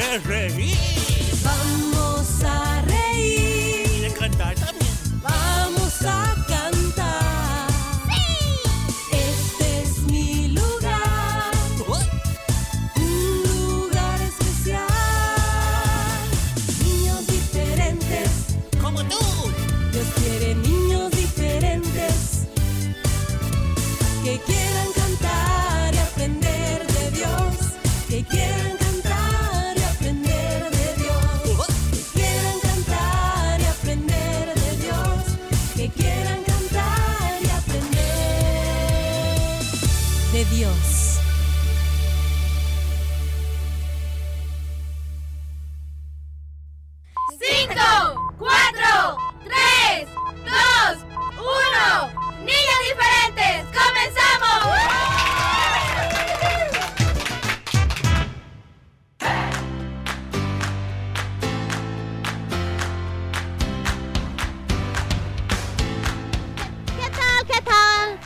reír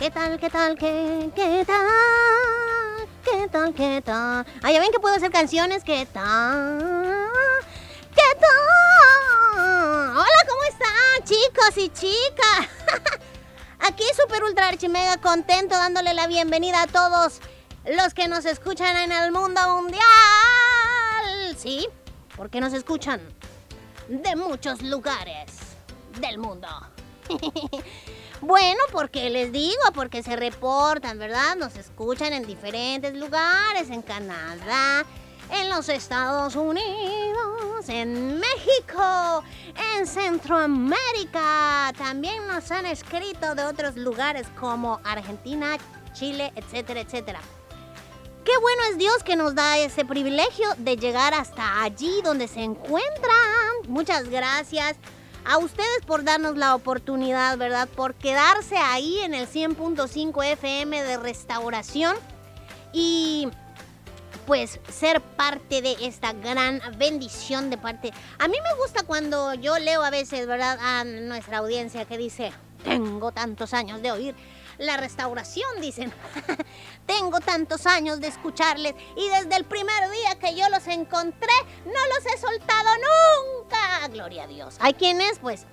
¿Qué tal? ¿Qué tal? ¿Qué, qué tal? ¿Qué tal? ¿Qué tal? Ah, ya ven que puedo hacer canciones. ¿Qué tal? ¿Qué tal? Hola, ¿cómo están, chicos y chicas? Aquí super ultra archimega contento dándole la bienvenida a todos los que nos escuchan en el mundo mundial. Sí, porque nos escuchan de muchos lugares del mundo. Bueno, porque les digo, porque se reportan, ¿verdad? Nos escuchan en diferentes lugares, en Canadá, en los Estados Unidos, en México, en Centroamérica. También nos han escrito de otros lugares como Argentina, Chile, etcétera, etcétera. Qué bueno es Dios que nos da ese privilegio de llegar hasta allí donde se encuentran. Muchas gracias a ustedes por darnos la oportunidad, ¿verdad? Por quedarse ahí en el 100.5 FM de restauración y pues ser parte de esta gran bendición de parte. A mí me gusta cuando yo leo a veces, ¿verdad? A nuestra audiencia que dice, tengo tantos años de oír la restauración, dicen. tengo tantos años de escucharles y desde el primer día que yo los encontré, no los he soltado nunca. Gloria a Dios. Hay quienes, pues,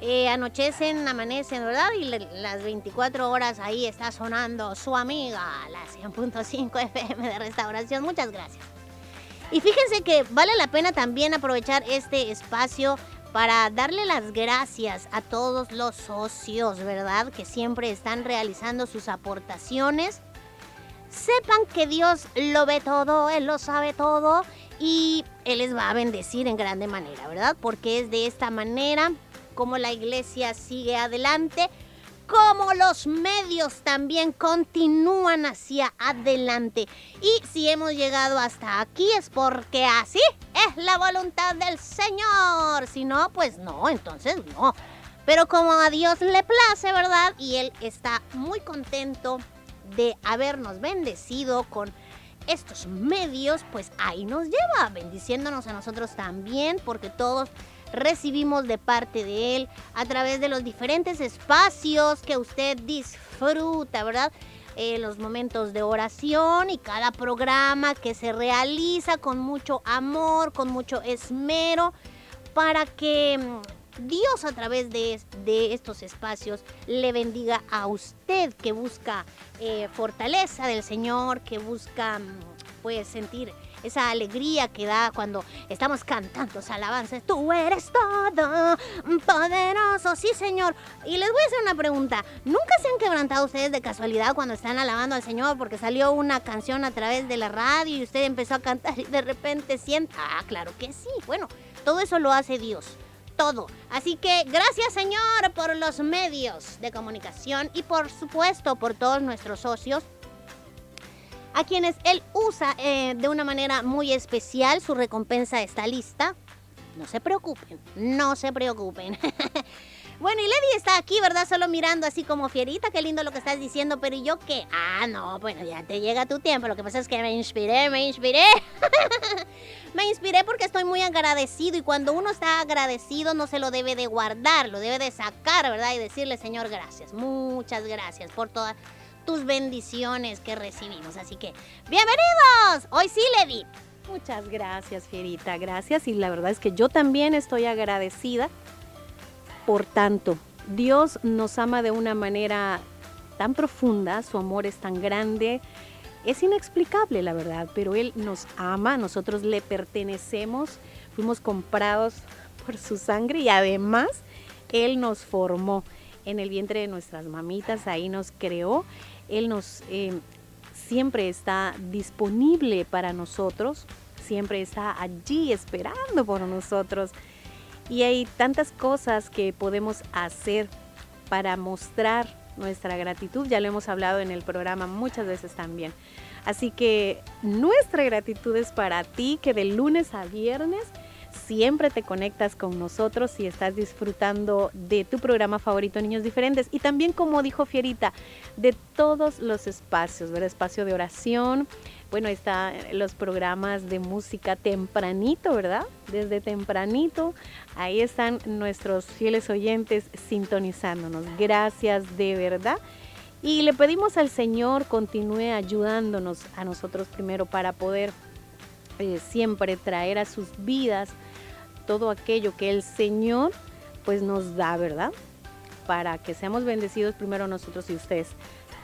eh, anochecen, amanecen, ¿verdad? Y las 24 horas ahí está sonando su amiga, la 100.5 FM de restauración. Muchas gracias. Y fíjense que vale la pena también aprovechar este espacio para darle las gracias a todos los socios, ¿verdad? Que siempre están realizando sus aportaciones. Sepan que Dios lo ve todo, Él lo sabe todo y Él les va a bendecir en grande manera, ¿verdad? Porque es de esta manera como la iglesia sigue adelante, como los medios también continúan hacia adelante. Y si hemos llegado hasta aquí es porque así es la voluntad del Señor. Si no, pues no, entonces no. Pero como a Dios le place, ¿verdad? Y Él está muy contento de habernos bendecido con estos medios, pues ahí nos lleva, bendiciéndonos a nosotros también, porque todos recibimos de parte de Él a través de los diferentes espacios que usted disfruta, ¿verdad? Eh, los momentos de oración y cada programa que se realiza con mucho amor, con mucho esmero, para que mm, Dios a través de, de estos espacios le bendiga a usted que busca eh, fortaleza del Señor, que busca mm, puedes sentir esa alegría que da cuando estamos cantando esa alabanza. Tú eres todo poderoso, sí señor. Y les voy a hacer una pregunta. ¿Nunca se han quebrantado ustedes de casualidad cuando están alabando al Señor porque salió una canción a través de la radio y usted empezó a cantar y de repente sienta? Ah, claro que sí. Bueno, todo eso lo hace Dios. Todo. Así que gracias Señor por los medios de comunicación y por supuesto por todos nuestros socios a quienes él usa eh, de una manera muy especial. Su recompensa está lista. No se preocupen, no se preocupen. bueno, y Lady está aquí, ¿verdad? Solo mirando así como fierita, qué lindo lo que estás diciendo, pero ¿y yo qué? Ah, no, bueno, ya te llega tu tiempo. Lo que pasa es que me inspiré, me inspiré. me inspiré porque estoy muy agradecido y cuando uno está agradecido no se lo debe de guardar, lo debe de sacar, ¿verdad? Y decirle, Señor, gracias, muchas gracias por todas tus bendiciones que recibimos. Así que, bienvenidos. Hoy sí, Lady. Muchas gracias, Fierita, gracias. Y la verdad es que yo también estoy agradecida por tanto. Dios nos ama de una manera tan profunda, su amor es tan grande, es inexplicable la verdad, pero Él nos ama, nosotros le pertenecemos, fuimos comprados por su sangre y además Él nos formó en el vientre de nuestras mamitas, ahí nos creó, Él nos eh, siempre está disponible para nosotros, siempre está allí esperando por nosotros. Y hay tantas cosas que podemos hacer para mostrar nuestra gratitud. Ya lo hemos hablado en el programa muchas veces también. Así que nuestra gratitud es para ti que de lunes a viernes siempre te conectas con nosotros y estás disfrutando de tu programa favorito Niños Diferentes y también como dijo Fierita, de todos los espacios, ¿verdad? Espacio de oración, bueno, están los programas de música tempranito, ¿verdad? Desde tempranito, ahí están nuestros fieles oyentes sintonizándonos. Gracias de verdad. Y le pedimos al Señor continúe ayudándonos a nosotros primero para poder eh, siempre traer a sus vidas todo aquello que el Señor pues nos da, ¿verdad? Para que seamos bendecidos primero nosotros y ustedes.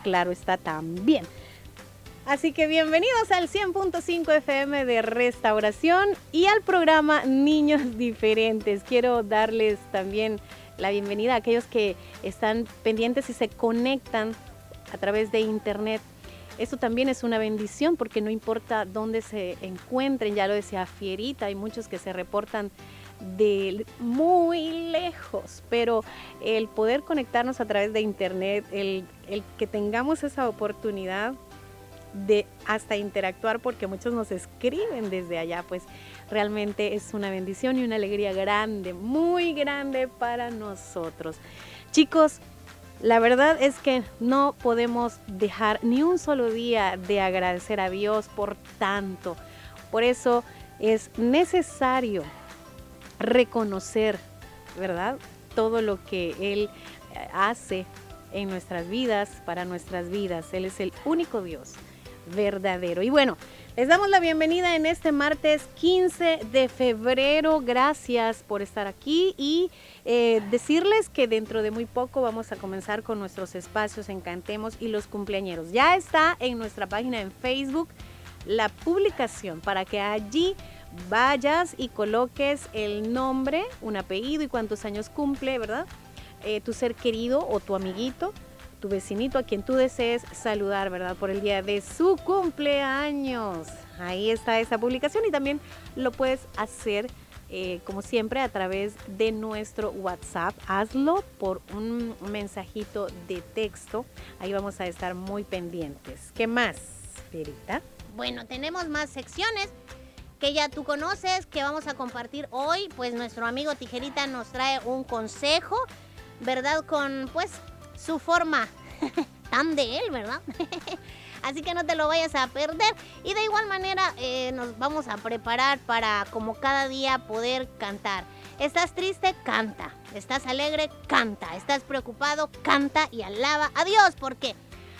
Claro está también. Así que bienvenidos al 100.5 FM de Restauración y al programa Niños Diferentes. Quiero darles también la bienvenida a aquellos que están pendientes y se conectan a través de internet. Esto también es una bendición porque no importa dónde se encuentren, ya lo decía Fierita, hay muchos que se reportan de muy lejos, pero el poder conectarnos a través de internet, el, el que tengamos esa oportunidad de hasta interactuar porque muchos nos escriben desde allá, pues realmente es una bendición y una alegría grande, muy grande para nosotros. Chicos, la verdad es que no podemos dejar ni un solo día de agradecer a Dios por tanto. Por eso es necesario reconocer, ¿verdad? Todo lo que Él eh, hace en nuestras vidas, para nuestras vidas. Él es el único Dios verdadero. Y bueno, les damos la bienvenida en este martes 15 de febrero. Gracias por estar aquí y eh, decirles que dentro de muy poco vamos a comenzar con nuestros espacios Encantemos y los cumpleañeros. Ya está en nuestra página en Facebook la publicación para que allí vayas y coloques el nombre, un apellido y cuántos años cumple, ¿verdad? Eh, tu ser querido o tu amiguito tu vecinito a quien tú desees saludar, ¿verdad? Por el día de su cumpleaños. Ahí está esa publicación y también lo puedes hacer eh, como siempre a través de nuestro WhatsApp. Hazlo por un mensajito de texto. Ahí vamos a estar muy pendientes. ¿Qué más, Perita? Bueno, tenemos más secciones que ya tú conoces, que vamos a compartir hoy. Pues nuestro amigo Tijerita nos trae un consejo, ¿verdad? Con pues su forma tan de él, ¿verdad? Así que no te lo vayas a perder. Y de igual manera eh, nos vamos a preparar para como cada día poder cantar. ¿Estás triste? Canta. ¿Estás alegre? Canta. ¿Estás preocupado? Canta y alaba a Dios. porque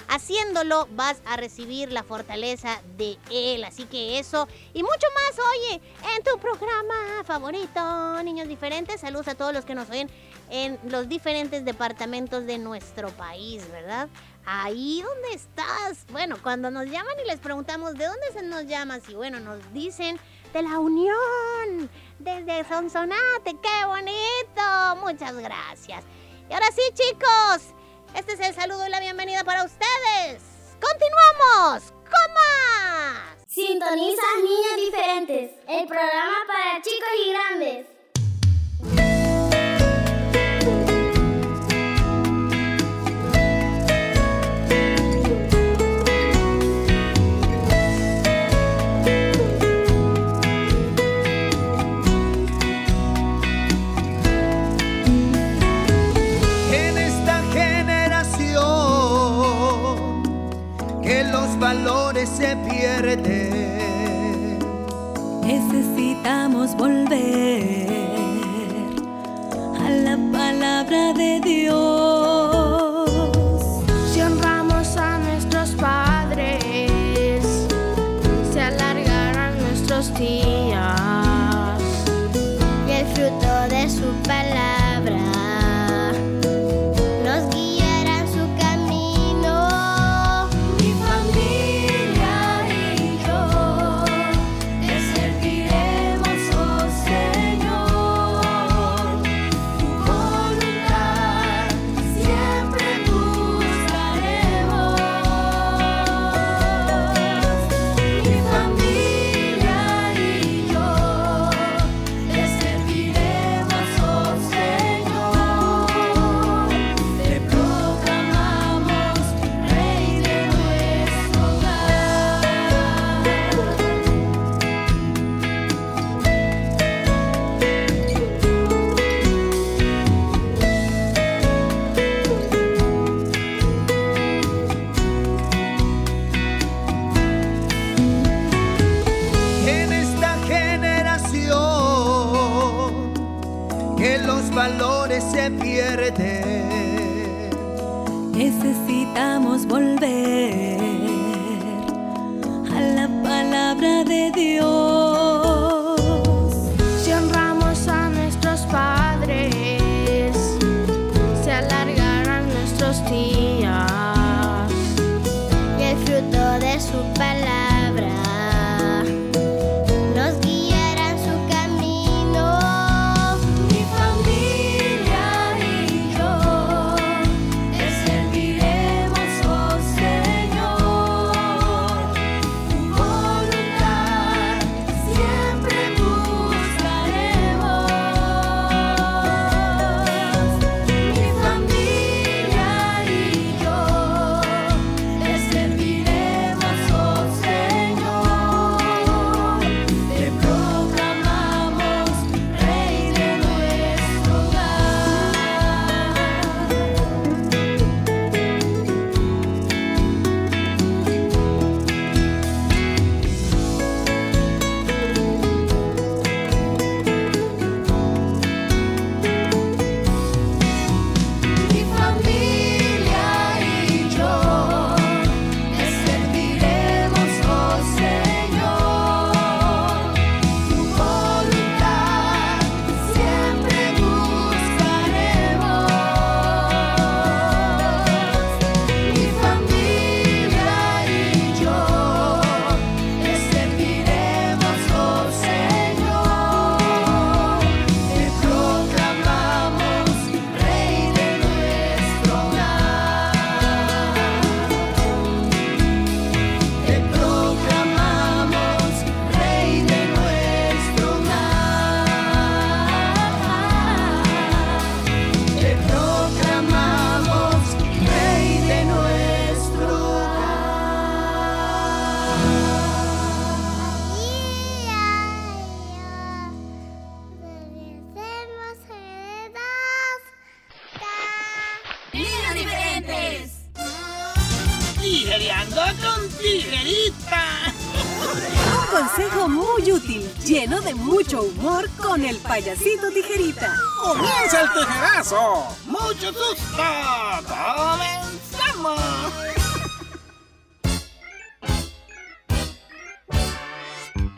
Haciéndolo vas a recibir la fortaleza de Él. Así que eso y mucho más, oye, en tu programa favorito, Niños Diferentes. Saludos a todos los que nos oyen en los diferentes departamentos de nuestro país, ¿verdad? Ahí donde estás. Bueno, cuando nos llaman y les preguntamos de dónde se nos llamas y bueno, nos dicen de la Unión, desde Sonsonate, qué bonito. Muchas gracias. Y ahora sí, chicos, este es el saludo y la bienvenida para ustedes. ¡Continuamos! ¡Comas! Sintonizas Niños Diferentes, el programa para chicos y grandes. Necesitamos volver a la palabra de Dios.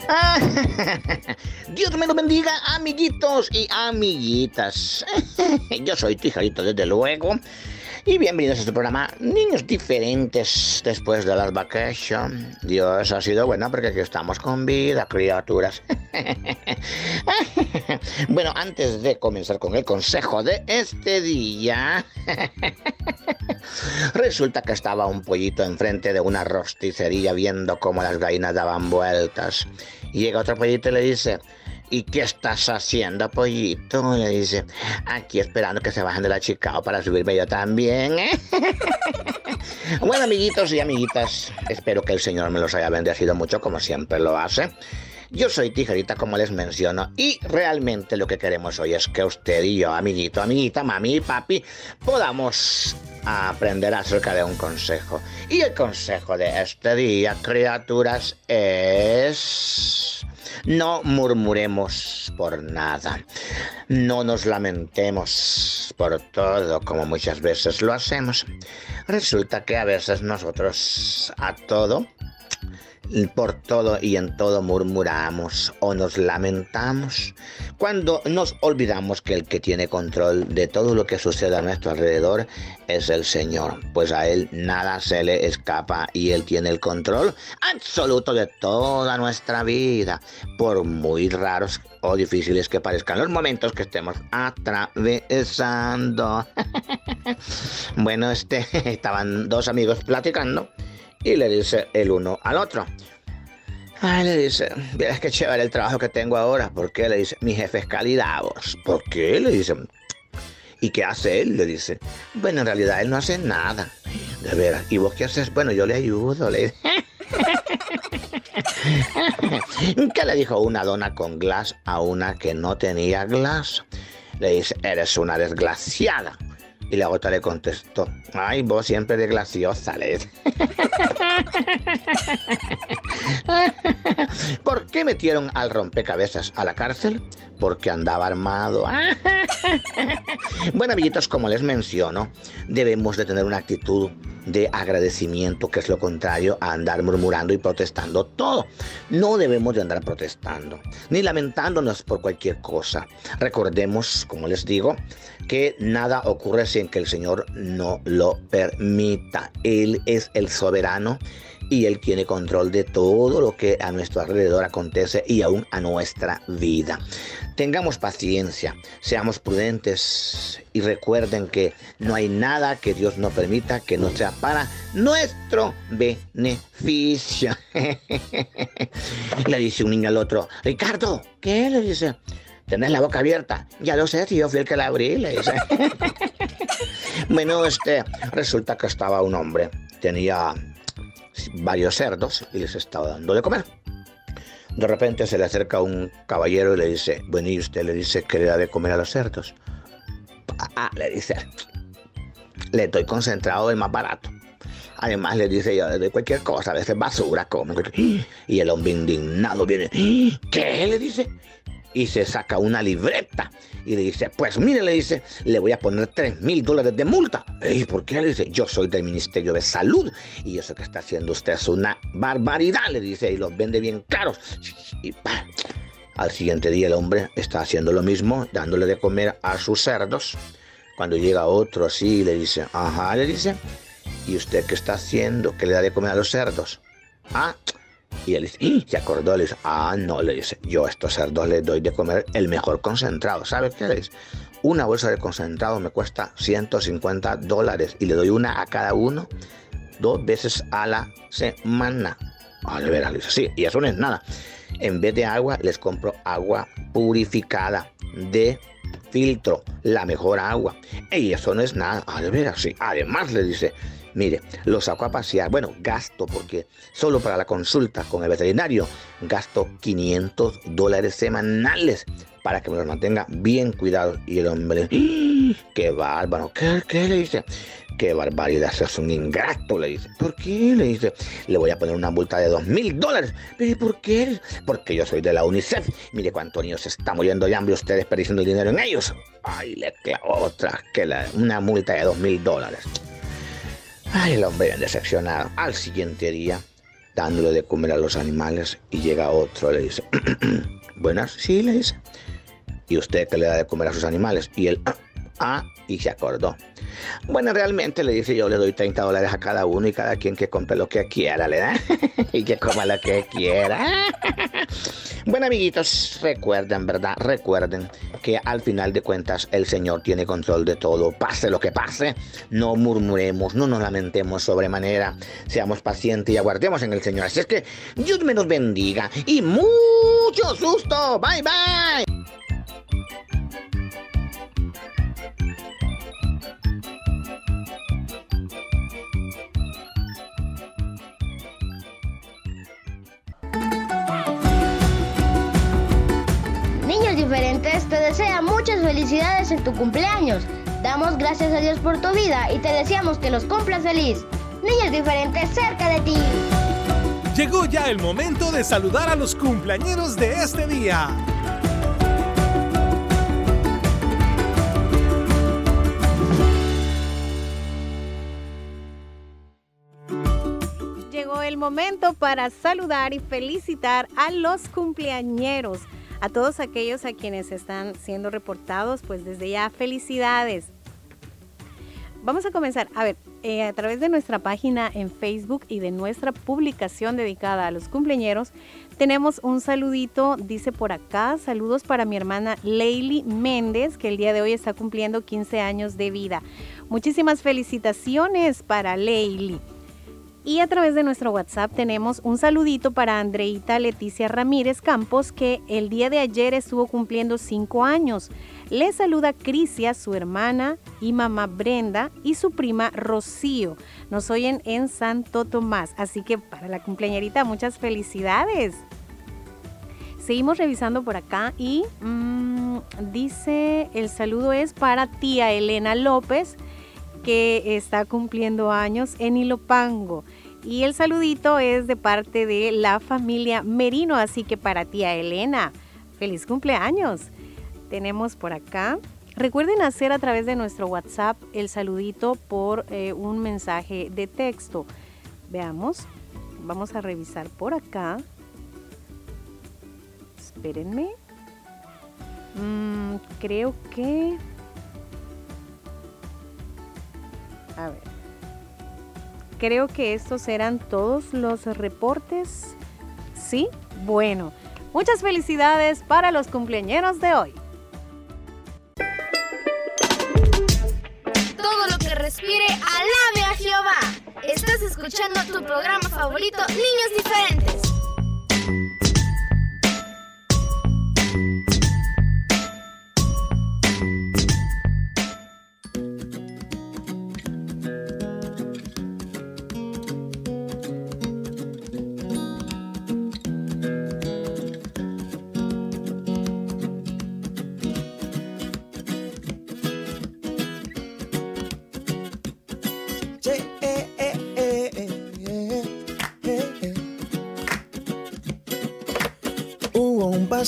Dios me lo bendiga, amiguitos y amiguitas. Yo soy tu desde luego bienvenidos a este programa Niños Diferentes después de las vacaciones. Dios ha sido bueno porque aquí estamos con vida, criaturas. bueno, antes de comenzar con el consejo de este día, resulta que estaba un pollito enfrente de una rosticería viendo cómo las gallinas daban vueltas. Y llega otro pollito y le dice, ¿Y qué estás haciendo, pollito? Le dice, aquí esperando que se bajen de la chica para subirme yo también. ¿eh? bueno, amiguitos y amiguitas, espero que el Señor me los haya bendecido mucho, como siempre lo hace. Yo soy Tijerita, como les menciono, y realmente lo que queremos hoy es que usted y yo, amiguito, amiguita, mami y papi, podamos aprender acerca de un consejo. Y el consejo de este día, criaturas, es... No murmuremos por nada. No nos lamentemos por todo como muchas veces lo hacemos. Resulta que a veces nosotros a todo por todo y en todo murmuramos o nos lamentamos cuando nos olvidamos que el que tiene control de todo lo que sucede a nuestro alrededor es el Señor, pues a Él nada se le escapa y Él tiene el control absoluto de toda nuestra vida, por muy raros o difíciles que parezcan los momentos que estemos atravesando. bueno, este estaban dos amigos platicando y le dice el uno al otro. Ay, le dice, es que chévere el trabajo que tengo ahora. ¿Por qué? Le dice, mi jefe es calidad, vos. ¿Por qué? Le dice, ¿y qué hace él? Le dice, bueno, en realidad él no hace nada. De veras, ¿y vos qué haces? Bueno, yo le ayudo, le ¿Qué le dijo una dona con glass a una que no tenía glass? Le dice, eres una desgraciada. Y la otra le contestó, ay, vos siempre de glaciosa, ¿Por qué metieron al rompecabezas a la cárcel? Porque andaba armado. bueno, amiguitos, como les menciono, debemos de tener una actitud de agradecimiento, que es lo contrario a andar murmurando y protestando todo. No debemos de andar protestando, ni lamentándonos por cualquier cosa. Recordemos, como les digo, que nada ocurre que el Señor no lo permita. Él es el soberano y Él tiene control de todo lo que a nuestro alrededor acontece y aún a nuestra vida. Tengamos paciencia, seamos prudentes y recuerden que no hay nada que Dios no permita que no sea para nuestro beneficio. le dice un niño al otro, Ricardo, ¿qué? Le dice, tenés la boca abierta. Ya lo sé, tío, fui el que la abrí, le dice. bueno, este, resulta que estaba un hombre, tenía varios cerdos y les estaba dando de comer. De repente se le acerca un caballero y le dice, bueno, y usted le dice que le da de comer a los cerdos. Ah, le dice, le doy concentrado el más barato. Además le dice yo, de cualquier cosa, a veces basura come. Y el hombre indignado viene, ¿qué? Le dice, y se saca una libreta y le dice, pues mire, le dice, le voy a poner 3 mil dólares de multa. ¿Y por qué? Le dice, yo soy del Ministerio de Salud y eso que está haciendo usted es una barbaridad, le dice, y los vende bien caros. Y al siguiente día el hombre está haciendo lo mismo, dándole de comer a sus cerdos. Cuando llega otro así, le dice, ajá, le dice, ¿y usted qué está haciendo? ¿Qué le da de comer a los cerdos? Ah, y él y se acordó, le dice, ah, no, le dice, yo a estos cerdos les doy de comer el mejor concentrado. ¿Sabes qué le dice? Una bolsa de concentrado me cuesta 150 dólares y le doy una a cada uno dos veces a la semana. Ah, de veras, le dice, sí, y eso no es nada. En vez de agua, les compro agua purificada de filtro, la mejor agua. Y eso no es nada. Ah, de veras, sí. Además, le dice, Mire, lo saco a pasear. Bueno, gasto porque solo para la consulta con el veterinario gasto 500 dólares semanales para que me los mantenga bien cuidados. Y el hombre, ¡Ah! qué bárbaro, ¿qué, qué le dice? Qué barbaridad, es un ingrato, le dice. ¿Por qué? Le dice, le voy a poner una multa de dos mil dólares. ¿Pero por qué? Porque yo soy de la UNICEF. Mire cuántos niños se están muriendo de hambre ustedes desperdiciando el dinero en ellos. Ay, le otra, que la, una multa de dos mil dólares. Ay, el hombre decepcionado. Al siguiente día, dándole de comer a los animales, y llega otro, le dice, buenas, sí, le dice. ¿Y usted qué le da de comer a sus animales? Y él, Ah, y se acordó. Bueno, realmente le dice yo le doy 30 dólares a cada uno y cada quien que compre lo que quiera, ¿le da? y que coma lo que quiera. bueno, amiguitos, recuerden, ¿verdad? Recuerden que al final de cuentas el Señor tiene control de todo. Pase lo que pase, no murmuremos, no nos lamentemos sobremanera. Seamos pacientes y aguardemos en el Señor. Así es que Dios me nos bendiga y mucho susto. Bye, bye. Desea muchas felicidades en tu cumpleaños. Damos gracias a Dios por tu vida y te deseamos que los cumplas feliz. Niños diferentes cerca de ti. Llegó ya el momento de saludar a los cumpleañeros de este día. Llegó el momento para saludar y felicitar a los cumpleañeros, a todos aquellos a quienes están siendo reportados, pues desde ya felicidades. Vamos a comenzar, a ver, eh, a través de nuestra página en Facebook y de nuestra publicación dedicada a los cumpleañeros, tenemos un saludito, dice por acá, saludos para mi hermana Leili Méndez, que el día de hoy está cumpliendo 15 años de vida. Muchísimas felicitaciones para Leili. Y a través de nuestro WhatsApp tenemos un saludito para Andreita Leticia Ramírez Campos, que el día de ayer estuvo cumpliendo 5 años. Le saluda Crisia, su hermana y mamá Brenda y su prima Rocío. Nos oyen en Santo Tomás, así que para la cumpleañerita muchas felicidades. Seguimos revisando por acá y mmm, dice el saludo es para tía Elena López que está cumpliendo años en Ilopango. Y el saludito es de parte de la familia Merino, así que para tía Elena, feliz cumpleaños. Tenemos por acá. Recuerden hacer a través de nuestro WhatsApp el saludito por eh, un mensaje de texto. Veamos, vamos a revisar por acá. Espérenme. Mm, creo que... A ver. Creo que estos eran todos los reportes. ¿Sí? Bueno, muchas felicidades para los cumpleañeros de hoy. Todo lo que respire, alabe a Jehová. Estás escuchando tu programa favorito, Niños Diferentes.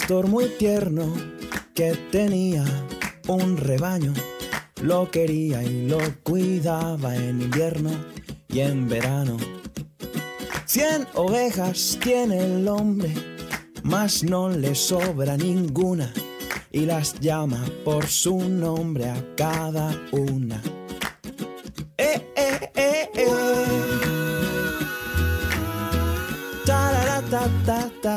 Pastor muy tierno que tenía un rebaño. Lo quería y lo cuidaba en invierno y en verano. Cien ovejas tiene el hombre, mas no le sobra ninguna. Y las llama por su nombre a cada una. Eh, eh, eh, eh. Tarara, ta, ta, ta,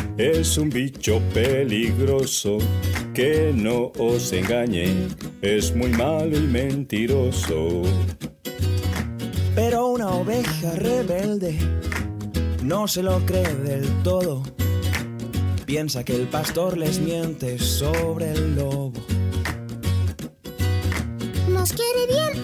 es un bicho peligroso, que no os engañe, es muy malo y mentiroso. Pero una oveja rebelde no se lo cree del todo. Piensa que el pastor les miente sobre el lobo. Nos quiere bien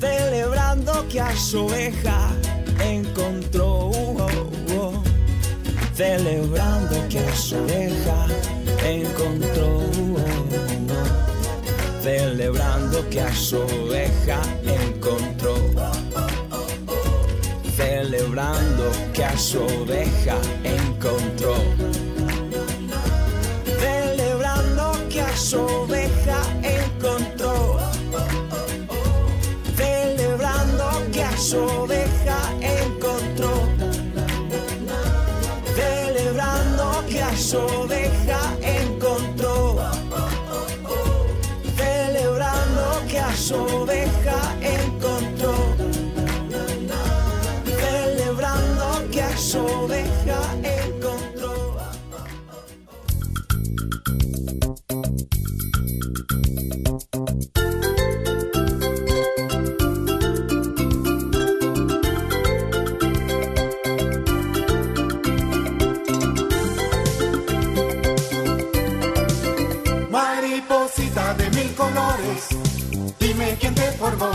celebrando que a su oveja encontró. Celebrando que a su oveja encontró. Celebrando que a su oveja encontró. Celebrando que a su oveja encontró. Celebrando que a su oveja celebrando dime quién te formó,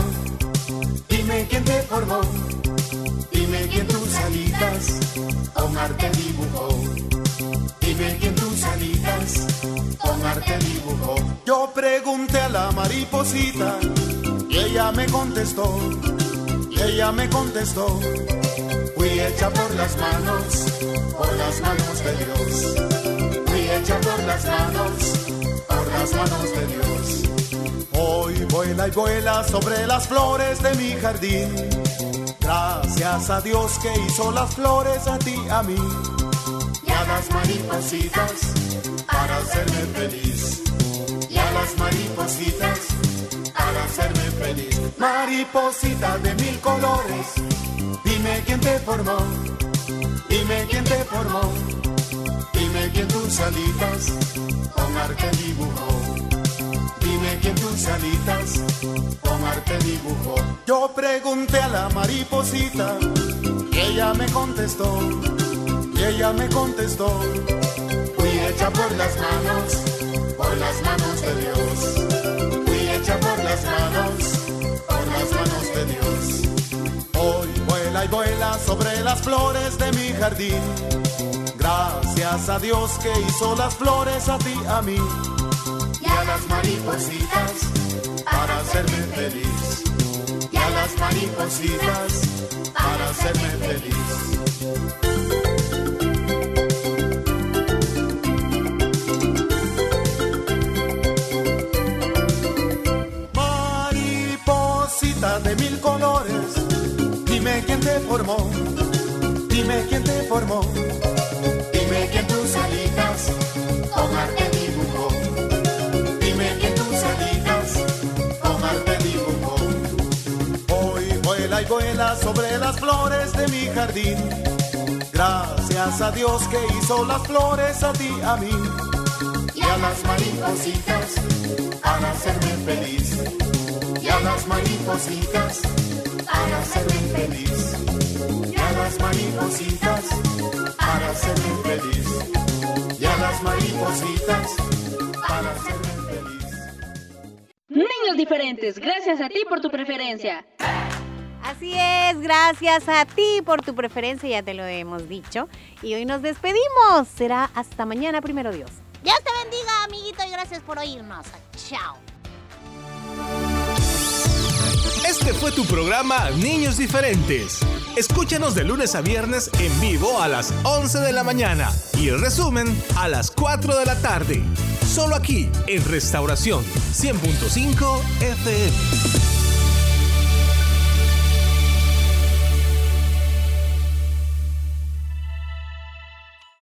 dime quién te formó, dime quién tus alitas con arte dibujó, dime quién tus alitas con arte dibujó. Yo pregunté a la mariposita y ella me contestó, ella me contestó, fui hecha por las manos, por las manos de Dios, fui hecha por las manos por las manos de Dios. Hoy vuela y vuela sobre las flores de mi jardín. Gracias a Dios que hizo las flores a ti, a mí. Y a las maripositas para hacerme feliz. Y a las maripositas para hacerme feliz. Mariposita de mil colores, dime quién te formó. Dime quién te formó. Dime quién tus alitas con arte dibujó. Tus alitas con arte dibujó. Yo pregunté a la mariposita y ella me contestó. Y ella me contestó. Fui hecha por las manos, por las manos de Dios. Fui hecha por las manos, por las manos de Dios. Hoy vuela y vuela sobre las flores de mi jardín. Gracias a Dios que hizo las flores a ti, a mí las maripositas para hacerme feliz. Y a las maripositas para hacerme feliz. De mil colores, dime quién te formó, dime quién te formó. Dime tus alitas con sobre las flores de mi jardín. Gracias a Dios que hizo las flores a ti, a mí. Y a las maripositas para hacerme feliz. Y a las maripositas para hacerme feliz. Y a las maripositas para hacerme feliz. Y a las maripositas para hacerme feliz. Niños diferentes, gracias a ti por tu preferencia. Así es, gracias a ti por tu preferencia, ya te lo hemos dicho. Y hoy nos despedimos. Será hasta mañana, primero Dios. Dios te bendiga, amiguito, y gracias por oírnos. Chao. Este fue tu programa Niños Diferentes. Escúchanos de lunes a viernes en vivo a las 11 de la mañana y el resumen a las 4 de la tarde. Solo aquí en Restauración 100.5 FM.